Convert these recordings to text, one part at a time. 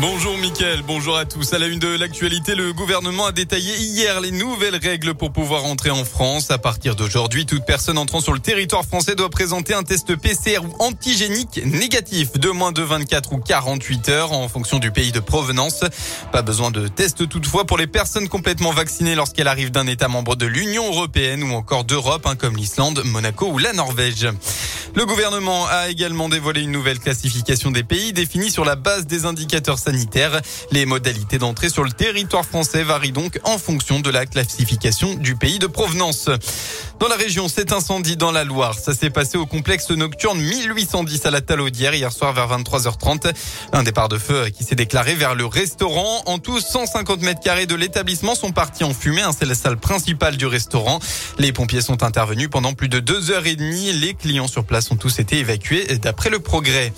Bonjour Mickaël, bonjour à tous. À la une de l'actualité, le gouvernement a détaillé hier les nouvelles règles pour pouvoir entrer en France. À partir d'aujourd'hui, toute personne entrant sur le territoire français doit présenter un test PCR ou antigénique négatif de moins de 24 ou 48 heures en fonction du pays de provenance. Pas besoin de test toutefois pour les personnes complètement vaccinées lorsqu'elles arrivent d'un État membre de l'Union européenne ou encore d'Europe, hein, comme l'Islande, Monaco ou la Norvège. Le gouvernement a également dévoilé une nouvelle classification des pays définie sur la base des indicateurs Les modalités d'entrée sur le territoire français varient donc en fonction de la classification du pays de provenance. Dans la région, cet incendie dans la Loire, ça s'est passé au complexe nocturne 1810 à la Talaudière hier soir vers 23h30. Un départ de feu qui s'est déclaré vers le restaurant. En tout, 150 mètres carrés de l'établissement sont partis en fumée. C'est la salle principale du restaurant. Les pompiers sont intervenus pendant plus de deux heures et demie. Les clients sur place ont tous été évacués d'après le progrès.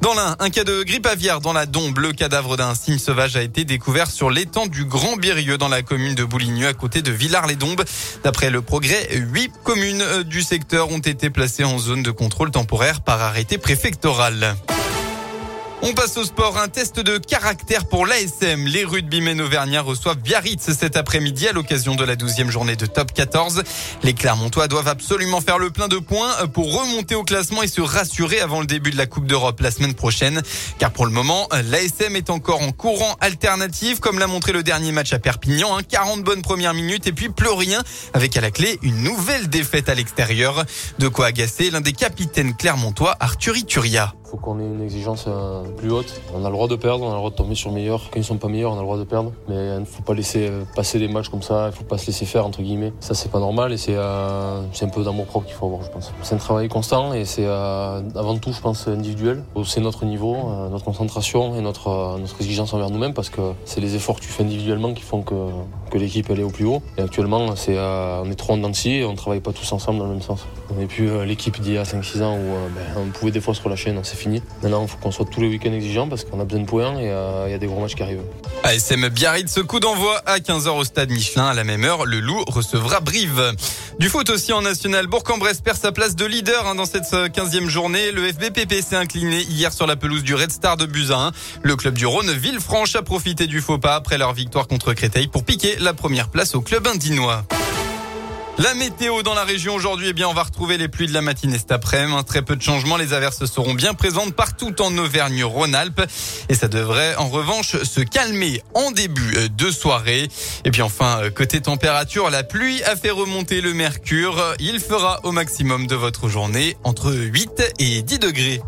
Dans l'un, un cas de grippe aviaire dans la Dombe. Le cadavre d'un cygne sauvage a été découvert sur l'étang du Grand Birieux dans la commune de Bouligneux à côté de Villars-les-Dombes. D'après le progrès, huit communes euh, du secteur ont été placées en zone de contrôle temporaire par arrêté préfectoral. On passe au sport. Un test de caractère pour l'ASM. Les rugbymen auvergnats reçoivent Biarritz cet après-midi à l'occasion de la 12e journée de top 14. Les Clermontois doivent absolument faire le plein de points pour remonter au classement et se rassurer avant le début de la Coupe d'Europe la semaine prochaine. Car pour le moment, l'ASM est encore en courant alternatif, comme l'a montré le dernier match à Perpignan. 40 bonnes premières minutes et puis plus rien, avec à la clé une nouvelle défaite à l'extérieur. De quoi agacer l'un des capitaines clermontois, Arthur Ituria faut qu'on ait une exigence euh, plus haute. On a le droit de perdre, on a le droit de tomber sur meilleur. Quand ils sont pas meilleurs, on a le droit de perdre. Mais il ne faut pas laisser euh, passer des matchs comme ça, il faut pas se laisser faire entre guillemets. Ça c'est pas normal et c'est euh, un peu d'amour propre qu'il faut avoir je pense. C'est un travail constant et c'est avant tout je pense individuel. C'est notre niveau, notre concentration et notre, notre exigence envers nous-mêmes parce que c'est les efforts que tu fais individuellement qui font que, que l'équipe elle est au plus haut. Et actuellement c'est on est trop en dentier et on travaille pas tous ensemble dans le même sens. On n'est plus l'équipe d'il y a 5-6 ans où ben, on pouvait des fois se relâcher, non c'est fini. Maintenant, il faut qu'on soit tous les week-ends exigeants parce qu'on a besoin de points et euh, il y a des gros matchs qui arrivent. ASM Biarritz, ce coup d'envoi à 15h au stade Michelin. À la même heure, le Loup recevra Brive. Du foot aussi en national. Bourg-en-Bresse perd sa place de leader hein, dans cette 15e journée. Le FBPP s'est incliné hier sur la pelouse du Red Star de Buzyn. Le club du Rhône, Villefranche, a profité du faux pas après leur victoire contre Créteil pour piquer la première place au club indinois. La météo dans la région aujourd'hui, eh bien, on va retrouver les pluies de la matinée cet après-midi. Très peu de changements. Les averses seront bien présentes partout en Auvergne-Rhône-Alpes. Et ça devrait, en revanche, se calmer en début euh, de soirée. Et puis enfin, euh, côté température, la pluie a fait remonter le mercure. Il fera au maximum de votre journée entre 8 et 10 degrés.